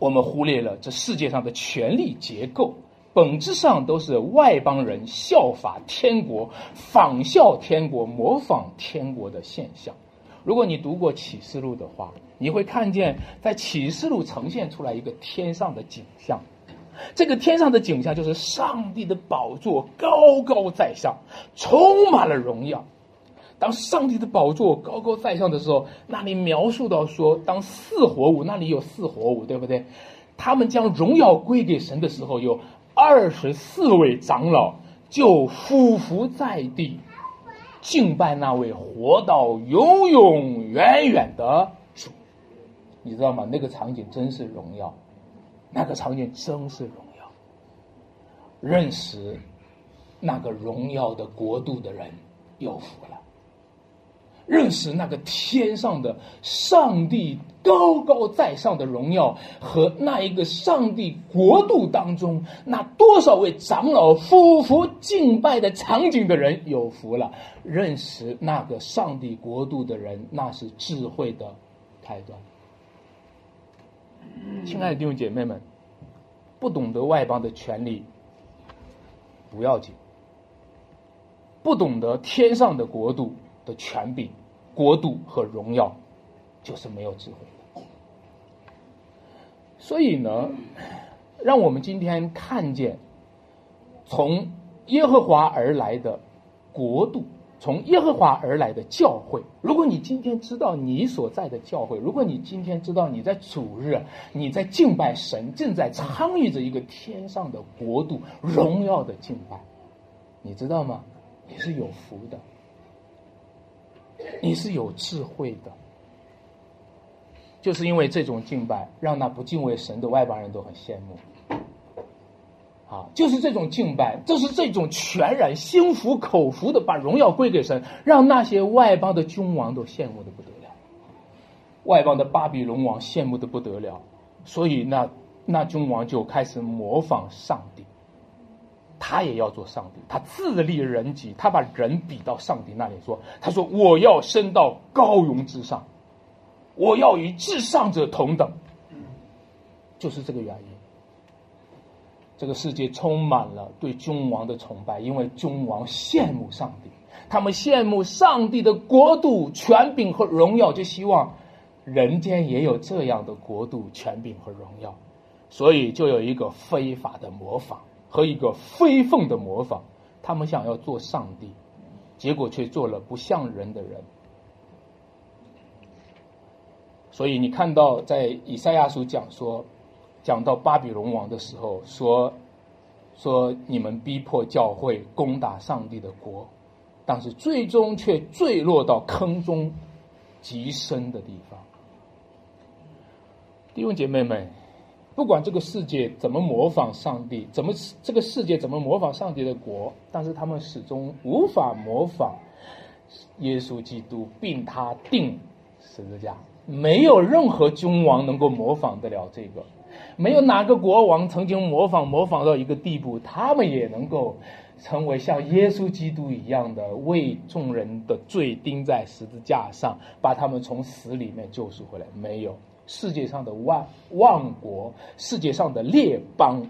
我们忽略了这世界上的权力结构，本质上都是外邦人效法天国、仿效天国、模仿天国的现象。如果你读过启示录的话，你会看见在启示录呈现出来一个天上的景象，这个天上的景象就是上帝的宝座高高在上，充满了荣耀。当上帝的宝座高高在上的时候，那里描述到说，当四活物那里有四活物，对不对？他们将荣耀归给神的时候，有二十四位长老就俯伏在地，敬拜那位活到永永远远的主。你知道吗？那个场景真是荣耀，那个场景真是荣耀。认识那个荣耀的国度的人有福了。认识那个天上的上帝高高在上的荣耀和那一个上帝国度当中那多少位长老夫妇敬拜的场景的人有福了。认识那个上帝国度的人，那是智慧的开端。亲爱的弟兄姐妹们，不懂得外邦的权利不要紧，不懂得天上的国度。的权柄、国度和荣耀，就是没有智慧的。所以呢，让我们今天看见，从耶和华而来的国度，从耶和华而来的教会。如果你今天知道你所在的教会，如果你今天知道你在主日你在敬拜神，正在参与着一个天上的国度荣耀的敬拜，你知道吗？你是有福的。你是有智慧的，就是因为这种敬拜，让那不敬畏神的外邦人都很羡慕。啊，就是这种敬拜，就是这种全然心服口服的把荣耀归给神，让那些外邦的君王都羡慕的不得了，外邦的巴比伦王羡慕的不得了，所以那那君王就开始模仿上帝。他也要做上帝，他自立人己，他把人比到上帝那里说：“他说我要升到高荣之上，我要与至上者同等。”就是这个原因。这个世界充满了对君王的崇拜，因为君王羡慕上帝，他们羡慕上帝的国度、权柄和荣耀，就希望人间也有这样的国度、权柄和荣耀，所以就有一个非法的模仿。和一个非奉的模仿，他们想要做上帝，结果却做了不像人的人。所以你看到在以赛亚书讲说，讲到巴比伦王的时候，说说你们逼迫教会攻打上帝的国，但是最终却坠落到坑中极深的地方。弟兄姐妹们。不管这个世界怎么模仿上帝，怎么这个世界怎么模仿上帝的国，但是他们始终无法模仿耶稣基督，并他定十字架。没有任何君王能够模仿得了这个，没有哪个国王曾经模仿模仿到一个地步，他们也能够成为像耶稣基督一样的为众人的罪钉在十字架上，把他们从死里面救赎回来。没有。世界上的万万国，世界上的列邦，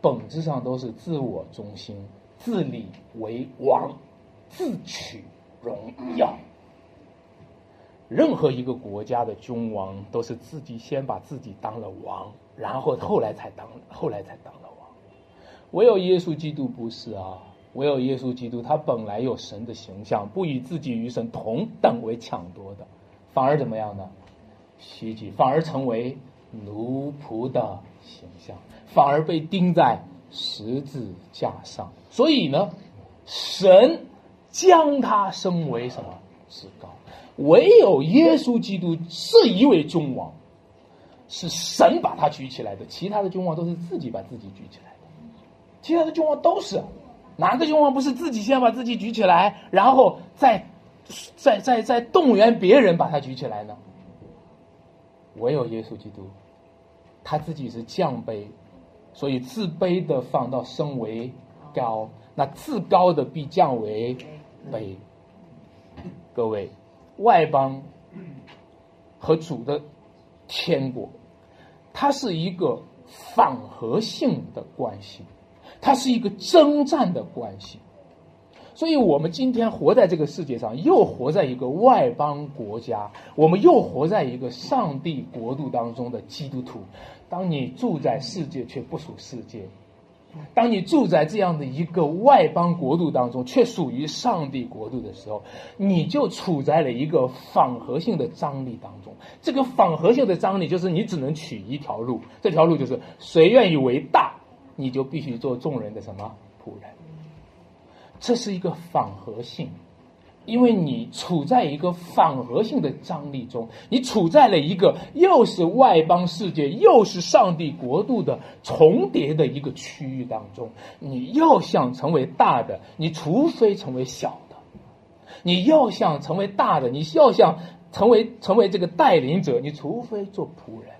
本质上都是自我中心、自立为王、自取荣耀。任何一个国家的君王都是自己先把自己当了王，然后后来才当，后来才当了王。唯有耶稣基督不是啊！唯有耶稣基督，他本来有神的形象，不以自己与神同等为抢夺的，反而怎么样呢？袭击反而成为奴仆的形象，反而被钉在十字架上。所以呢，神将他升为什么至高？唯有耶稣基督是一位君王，是神把他举起来的，其他的君王都是自己把自己举起来的。其他的君王都是，哪个君王不是自己先把自己举起来，然后再再再再动员别人把他举起来呢？唯有耶稣基督，他自己是降卑，所以自卑的放到升为高，那自高的必降为卑。各位。外邦和主的天国，它是一个反合性的关系，它是一个征战的关系。所以，我们今天活在这个世界上，又活在一个外邦国家，我们又活在一个上帝国度当中的基督徒。当你住在世界，却不属世界。当你住在这样的一个外邦国度当中，却属于上帝国度的时候，你就处在了一个反合性的张力当中。这个反合性的张力就是你只能取一条路，这条路就是谁愿意为大，你就必须做众人的什么仆人。这是一个反合性。因为你处在一个反合性的张力中，你处在了一个又是外邦世界又是上帝国度的重叠的一个区域当中。你要想成为大的，你除非成为小的；你要想成为大的，你要想成为成为这个带领者，你除非做仆人。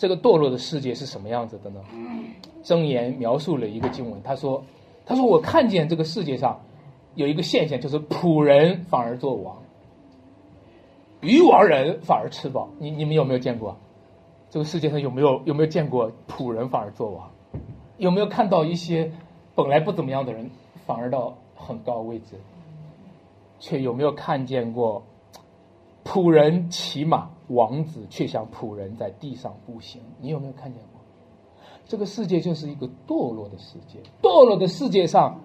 这个堕落的世界是什么样子的呢？箴言描述了一个经文，他说。他说：“我看见这个世界上有一个现象，就是仆人反而做王，愚王人反而吃饱。你你们有没有见过？这个世界上有没有有没有见过仆人反而做王？有没有看到一些本来不怎么样的人反而到很高位置？却有没有看见过仆人骑马，王子却像仆人在地上步行？你有没有看见过？”这个世界就是一个堕落的世界，堕落的世界上，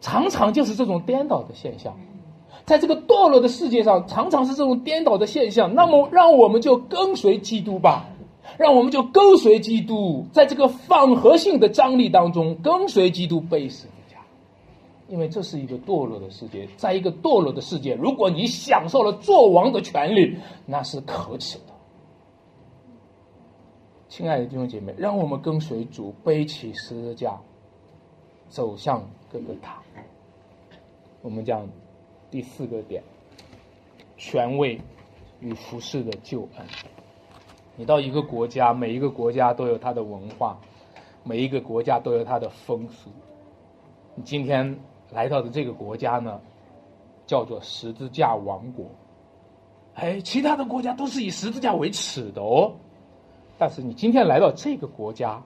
常常就是这种颠倒的现象。在这个堕落的世界上，常常是这种颠倒的现象。那么，让我们就跟随基督吧，让我们就跟随基督，在这个反合性的张力当中，跟随基督背死。因为这是一个堕落的世界，在一个堕落的世界，如果你享受了做王的权利，那是可耻的。亲爱的弟兄姐妹，让我们跟随主背起十字架，走向各个塔。我们讲第四个点：权位与服饰的救恩。你到一个国家，每一个国家都有它的文化，每一个国家都有它的风俗。你今天来到的这个国家呢，叫做十字架王国。哎，其他的国家都是以十字架为耻的哦。但是你今天来到这个国家，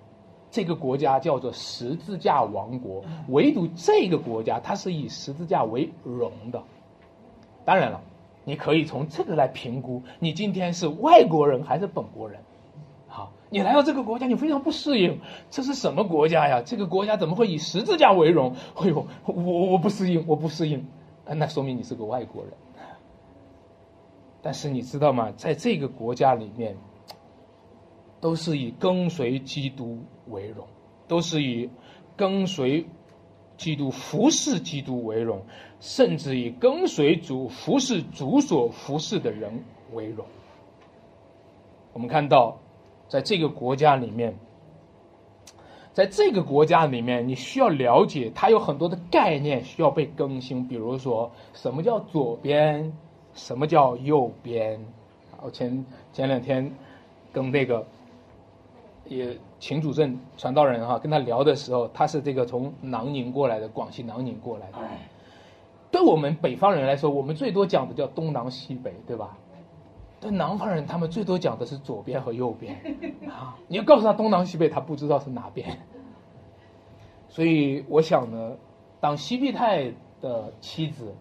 这个国家叫做十字架王国，唯独这个国家它是以十字架为荣的。当然了，你可以从这个来评估你今天是外国人还是本国人。好，你来到这个国家，你非常不适应，这是什么国家呀？这个国家怎么会以十字架为荣？哎呦，我我不适应，我不适应，那说明你是个外国人。但是你知道吗？在这个国家里面。都是以跟随基督为荣，都是以跟随基督、服侍基督为荣，甚至以跟随主、服侍主所服侍的人为荣。我们看到，在这个国家里面，在这个国家里面，你需要了解，它有很多的概念需要被更新。比如说，什么叫左边？什么叫右边？我前前两天跟那个。也秦主任传道人哈，跟他聊的时候，他是这个从南宁过来的，广西南宁过来的。对我们北方人来说，我们最多讲的叫东南西北，对吧？南方人，他们最多讲的是左边和右边啊。你要告诉他东南西北，他不知道是哪边。所以我想呢，当西庇太的妻子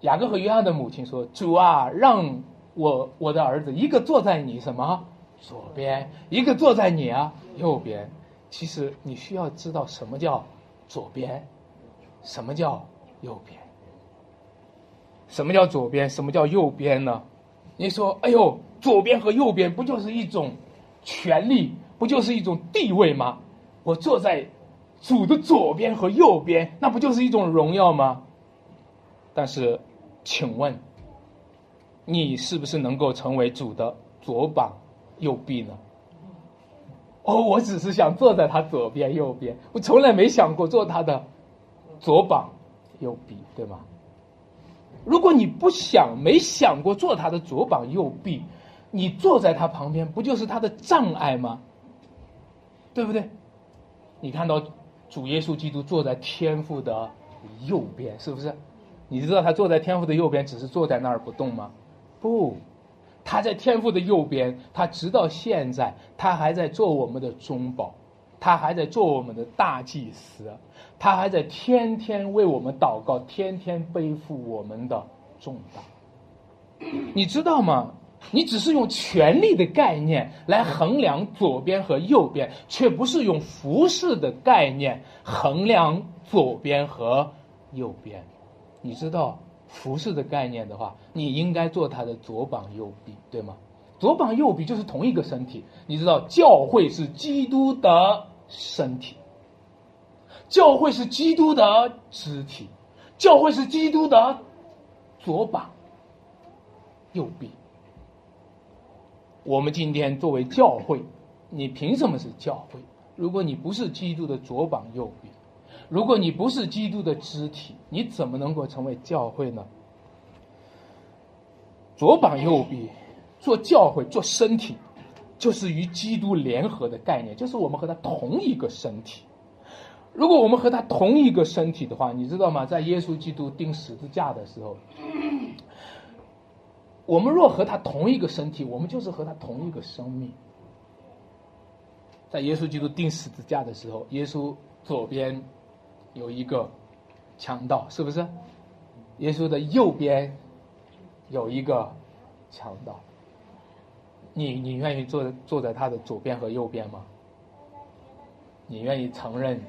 雅各和约翰的母亲说：“主啊，让我我的儿子一个坐在你什么？”左边一个坐在你啊右边，其实你需要知道什么叫左边，什么叫右边，什么叫左边，什么叫右边呢？你说，哎呦，左边和右边不就是一种权利，不就是一种地位吗？我坐在主的左边和右边，那不就是一种荣耀吗？但是，请问，你是不是能够成为主的左膀右臂呢？哦，我只是想坐在他左边右边，我从来没想过做他的左膀右臂，对吗？如果你不想、没想过做他的左膀右臂，你坐在他旁边，不就是他的障碍吗？对不对？你看到主耶稣基督坐在天父的右边，是不是？你知道他坐在天父的右边，只是坐在那儿不动吗？不，他在天父的右边，他直到现在，他还在做我们的中保，他还在做我们的大祭司。他还在天天为我们祷告，天天背负我们的重担。你知道吗？你只是用权力的概念来衡量左边和右边，却不是用服饰的概念衡量左边和右边。你知道服饰的概念的话，你应该做他的左膀右臂，对吗？左膀右臂就是同一个身体。你知道教会是基督的身体。教会是基督的肢体，教会是基督的左膀、右臂。我们今天作为教会，你凭什么是教会？如果你不是基督的左膀右臂，如果你不是基督的肢体，你怎么能够成为教会呢？左膀右臂，做教会、做身体，就是与基督联合的概念，就是我们和他同一个身体。如果我们和他同一个身体的话，你知道吗？在耶稣基督钉十字架的时候，我们若和他同一个身体，我们就是和他同一个生命。在耶稣基督钉十字架的时候，耶稣左边有一个强盗，是不是？耶稣的右边有一个强盗。你你愿意坐坐在他的左边和右边吗？你愿意承认？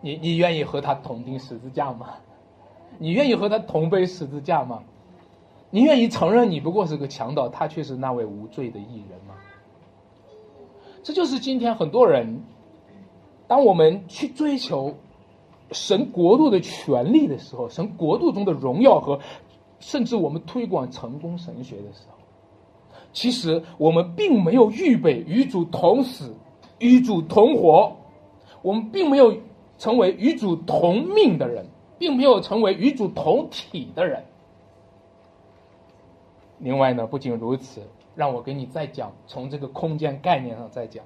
你你愿意和他同钉十字架吗？你愿意和他同背十字架吗？你愿意承认你不过是个强盗，他却是那位无罪的艺人吗？这就是今天很多人，当我们去追求神国度的权利的时候，神国度中的荣耀和甚至我们推广成功神学的时候，其实我们并没有预备与主同死、与主同活，我们并没有。成为与主同命的人，并没有成为与主同体的人。另外呢，不仅如此，让我给你再讲，从这个空间概念上再讲，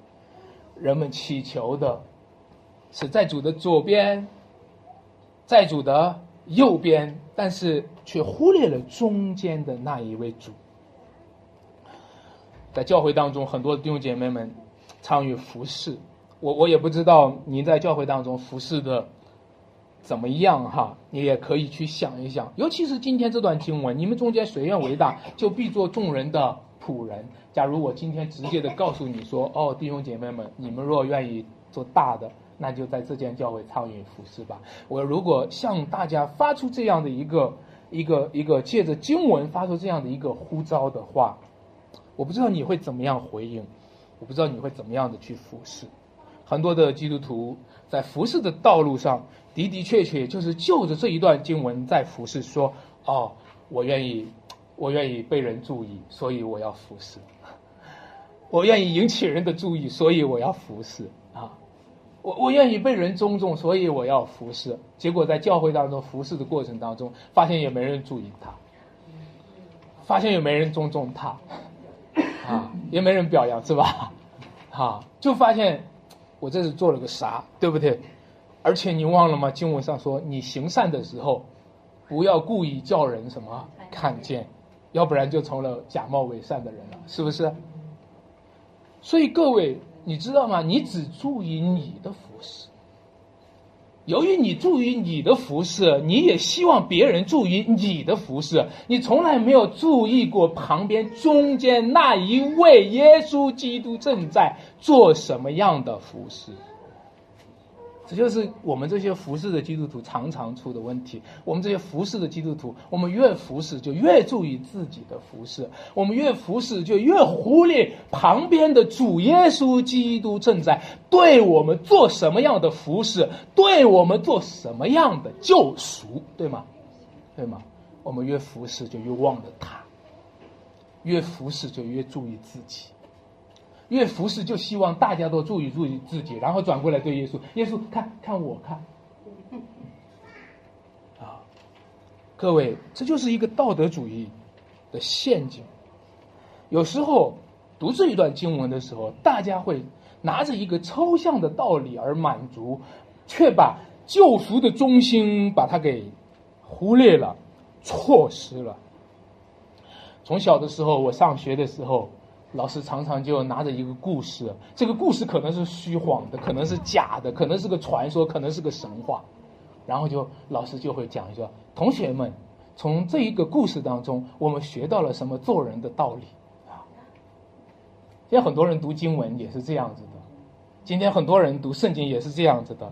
人们祈求的是在主的左边，在主的右边，但是却忽略了中间的那一位主。在教会当中，很多弟兄姐妹们参与服侍。我我也不知道您在教会当中服侍的怎么样哈，你也可以去想一想。尤其是今天这段经文，你们中间谁愿为大，就必做众人的仆人。假如我今天直接的告诉你说，哦，弟兄姐妹们，你们若愿意做大的，那就在这间教会参与服侍吧。我如果向大家发出这样的一个一个一个借着经文发出这样的一个呼召的话，我不知道你会怎么样回应，我不知道你会怎么样的去服侍。很多的基督徒在服侍的道路上的的确确就是就着这一段经文在服侍，说：“哦，我愿意，我愿意被人注意，所以我要服侍；我愿意引起人的注意，所以我要服侍啊！我我愿意被人尊重，所以我要服侍。结果在教会当中服侍的过程当中，发现也没人注意他，发现也没人尊重他，啊，也没人表扬，是吧？啊，就发现。”我这是做了个啥，对不对？而且你忘了吗？经文上说，你行善的时候，不要故意叫人什么看见，要不然就成了假冒伪善的人了，是不是？所以各位，你知道吗？你只注意你的服饰。由于你注意你的服饰，你也希望别人注意你的服饰，你从来没有注意过旁边中间那一位耶稣基督正在做什么样的服饰。这就是我们这些服侍的基督徒常常出的问题。我们这些服侍的基督徒，我们越服侍就越注意自己的服侍，我们越服侍就越忽略旁边的主耶稣基督正在对我们做什么样的服侍，对我们做什么样的救赎，对吗？对吗？我们越服侍就越忘了他，越服侍就越注意自己。越服侍就希望大家都注意注意自己，然后转过来对耶稣，耶稣看看我看，啊，各位，这就是一个道德主义的陷阱。有时候读这一段经文的时候，大家会拿着一个抽象的道理而满足，却把救赎的中心把它给忽略了、错失了。从小的时候，我上学的时候。老师常常就拿着一个故事，这个故事可能是虚晃的，可能是假的，可能是个传说，可能是个神话，然后就老师就会讲说：“同学们，从这一个故事当中，我们学到了什么做人的道理啊？”现在很多人读经文也是这样子的，今天很多人读圣经也是这样子的，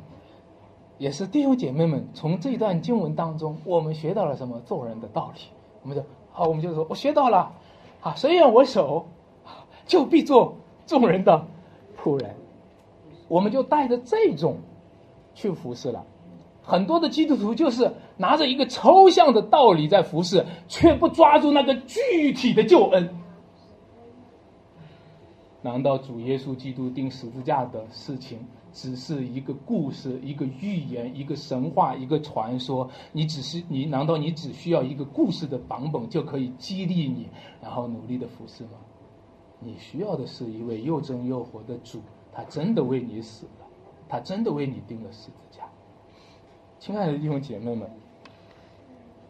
也是弟兄姐妹们从这段经文当中，我们学到了什么做人的道理？我们就好，我们就说我学到了啊，谁愿我手。就必做众人的仆人，我们就带着这种去服侍了。很多的基督徒就是拿着一个抽象的道理在服侍，却不抓住那个具体的救恩。难道主耶稣基督钉十字架的事情只是一个故事、一个寓言、一个神话、一个传说？你只是你？难道你只需要一个故事的版本就可以激励你，然后努力的服侍吗？你需要的是一位又真又活的主，他真的为你死了，他真的为你钉了十字架。亲爱的弟兄姐妹们，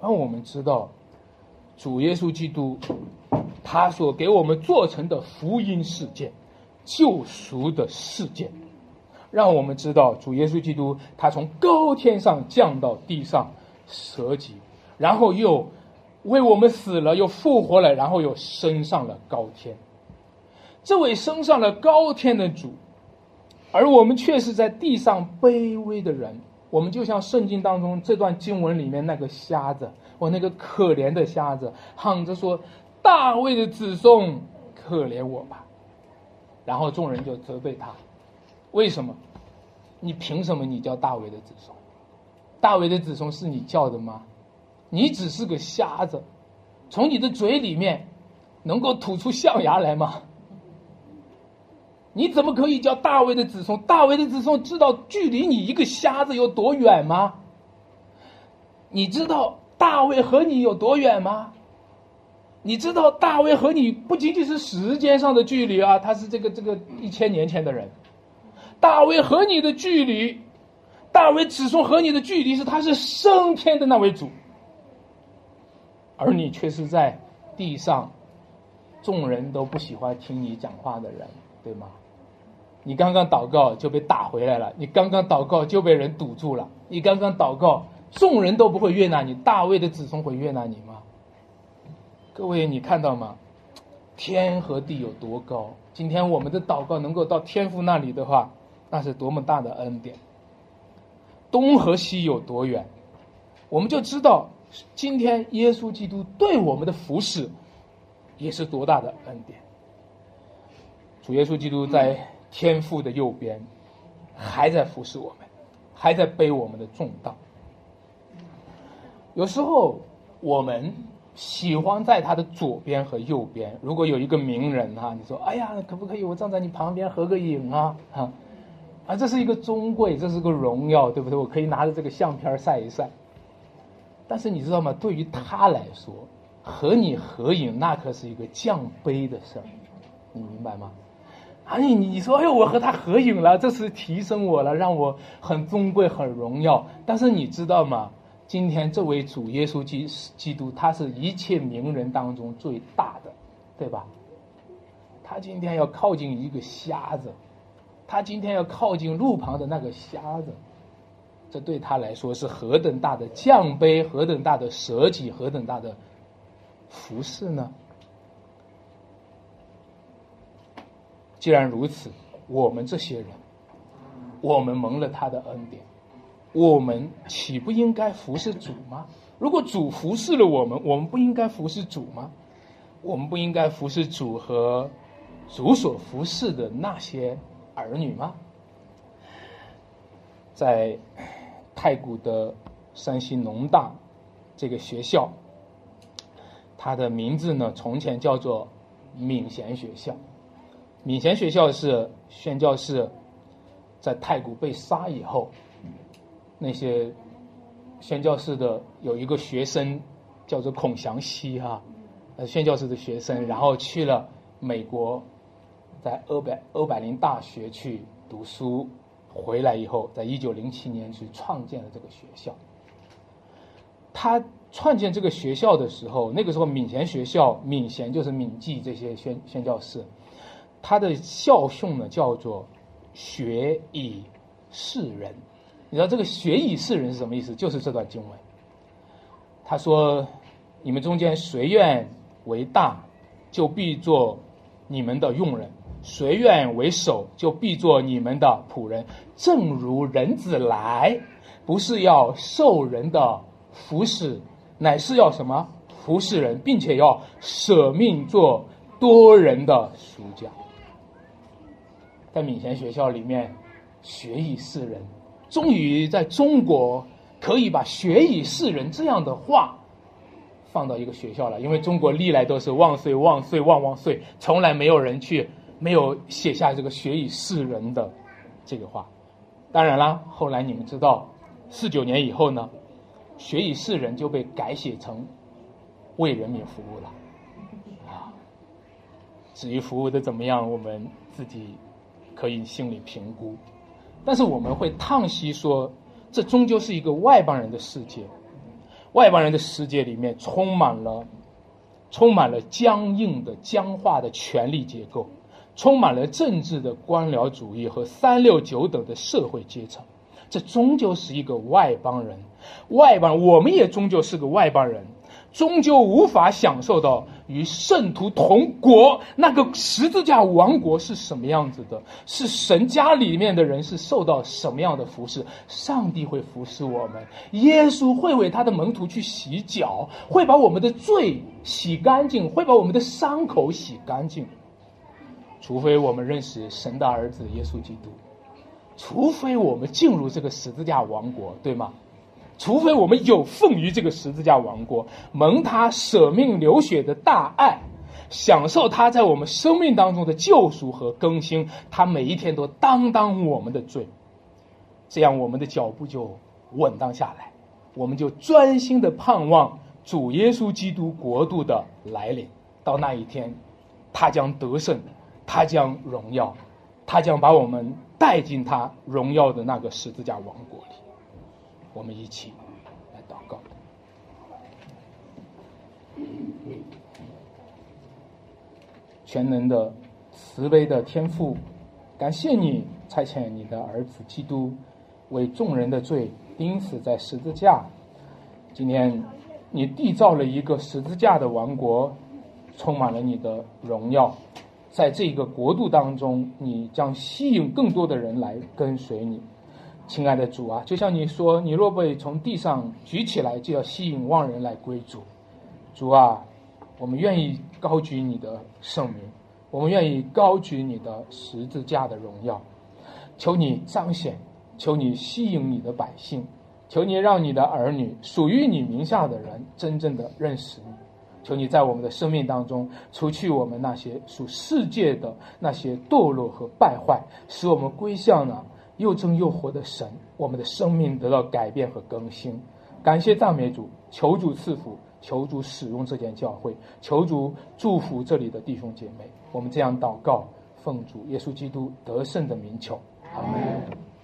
让我们知道，主耶稣基督他所给我们做成的福音事件、救赎的事件，让我们知道主耶稣基督他从高天上降到地上舍己，然后又为我们死了，又复活了，然后又升上了高天。这位升上了高天的主，而我们却是在地上卑微的人。我们就像圣经当中这段经文里面那个瞎子，我那个可怜的瞎子，喊着说：“大卫的子孙，可怜我吧！”然后众人就责备他：“为什么？你凭什么你叫大卫的子孙？大卫的子孙是你叫的吗？你只是个瞎子，从你的嘴里面能够吐出象牙来吗？”你怎么可以叫大卫的子孙？大卫的子孙知道距离你一个瞎子有多远吗？你知道大卫和你有多远吗？你知道大卫和你不仅仅是时间上的距离啊，他是这个这个一千年前的人。大卫和你的距离，大卫子孙和你的距离是他是升天的那位主，而你却是在地上，众人都不喜欢听你讲话的人，对吗？你刚刚祷告就被打回来了，你刚刚祷告就被人堵住了，你刚刚祷告，众人都不会悦纳你，大卫的子孙会悦纳你吗？各位，你看到吗？天和地有多高？今天我们的祷告能够到天父那里的话，那是多么大的恩典。东和西有多远？我们就知道，今天耶稣基督对我们的服侍，也是多大的恩典。主耶稣基督在。天父的右边，还在服侍我们，还在背我们的重担。有时候我们喜欢在他的左边和右边。如果有一个名人哈，你说：“哎呀，可不可以我站在你旁边合个影啊？”哈，啊，这是一个尊贵，这是个荣耀，对不对？我可以拿着这个相片晒一晒。但是你知道吗？对于他来说，和你合影那可是一个降杯的事儿，你明白吗？啊，你你说，哎呦，我和他合影了，这是提升我了，让我很尊贵、很荣耀。但是你知道吗？今天这位主耶稣基基督，他是一切名人当中最大的，对吧？他今天要靠近一个瞎子，他今天要靠近路旁的那个瞎子，这对他来说是何等大的降杯，何等大的舍己，何等大的服饰呢？既然如此，我们这些人我们蒙了他的恩典，我们岂不应该服侍主吗？如果主服侍了我们，我们不应该服侍主吗？我们不应该服侍主和主所服侍的那些儿女吗？在太谷的山西农大这个学校，它的名字呢，从前叫做敏贤学校。闽贤学校是宣教士在太谷被杀以后，那些宣教士的有一个学生叫做孔祥熙哈，呃，宣教士的学生，然后去了美国，在欧百欧百林大学去读书，回来以后，在一九零七年去创建了这个学校。他创建这个学校的时候，那个时候闽贤学校，闽贤就是闽记这些宣宣教士。他的校训呢叫做“学以示人”，你知道这个“学以示人”是什么意思？就是这段经文。他说：“你们中间谁愿为大，就必做你们的用人；谁愿为首，就必做你们的仆人。正如人子来，不是要受人的服侍，乃是要什么服侍人，并且要舍命做多人的赎价。”在闽贤学校里面，学以示人，终于在中国可以把“学以示人”这样的话放到一个学校了。因为中国历来都是万岁万岁万万岁，从来没有人去没有写下这个“学以示人”的这个话。当然啦，后来你们知道，四九年以后呢，“学以示人”就被改写成“为人民服务”了。啊，至于服务的怎么样，我们自己。可以心理评估，但是我们会叹息说，这终究是一个外邦人的世界。外邦人的世界里面充满了，充满了僵硬的、僵化的权力结构，充满了政治的官僚主义和三六九等的社会阶层。这终究是一个外邦人，外邦我们也终究是个外邦人。终究无法享受到与圣徒同国那个十字架王国是什么样子的？是神家里面的人是受到什么样的服侍？上帝会服侍我们，耶稣会为他的门徒去洗脚，会把我们的罪洗干净，会把我们的伤口洗干净。除非我们认识神的儿子耶稣基督，除非我们进入这个十字架王国，对吗？除非我们有奉于这个十字架王国，蒙他舍命流血的大爱，享受他在我们生命当中的救赎和更新，他每一天都担当我们的罪，这样我们的脚步就稳当下来，我们就专心的盼望主耶稣基督国度的来临。到那一天，他将得胜，他将荣耀，他将把我们带进他荣耀的那个十字架王国里。我们一起来祷告。全能的、慈悲的天父，感谢你差遣你的儿子基督为众人的罪钉死在十字架。今天，你缔造了一个十字架的王国，充满了你的荣耀。在这个国度当中，你将吸引更多的人来跟随你。亲爱的主啊，就像你说，你若被从地上举起来，就要吸引万人来归主。主啊，我们愿意高举你的圣名，我们愿意高举你的十字架的荣耀。求你彰显，求你吸引你的百姓，求你让你的儿女属于你名下的人真正的认识你。求你在我们的生命当中，除去我们那些属世界的那些堕落和败坏，使我们归向了。又真又活的神，我们的生命得到改变和更新。感谢赞美主，求主赐福，求主使用这间教会，求主祝福这里的弟兄姐妹。我们这样祷告，奉主耶稣基督得胜的名求，阿门。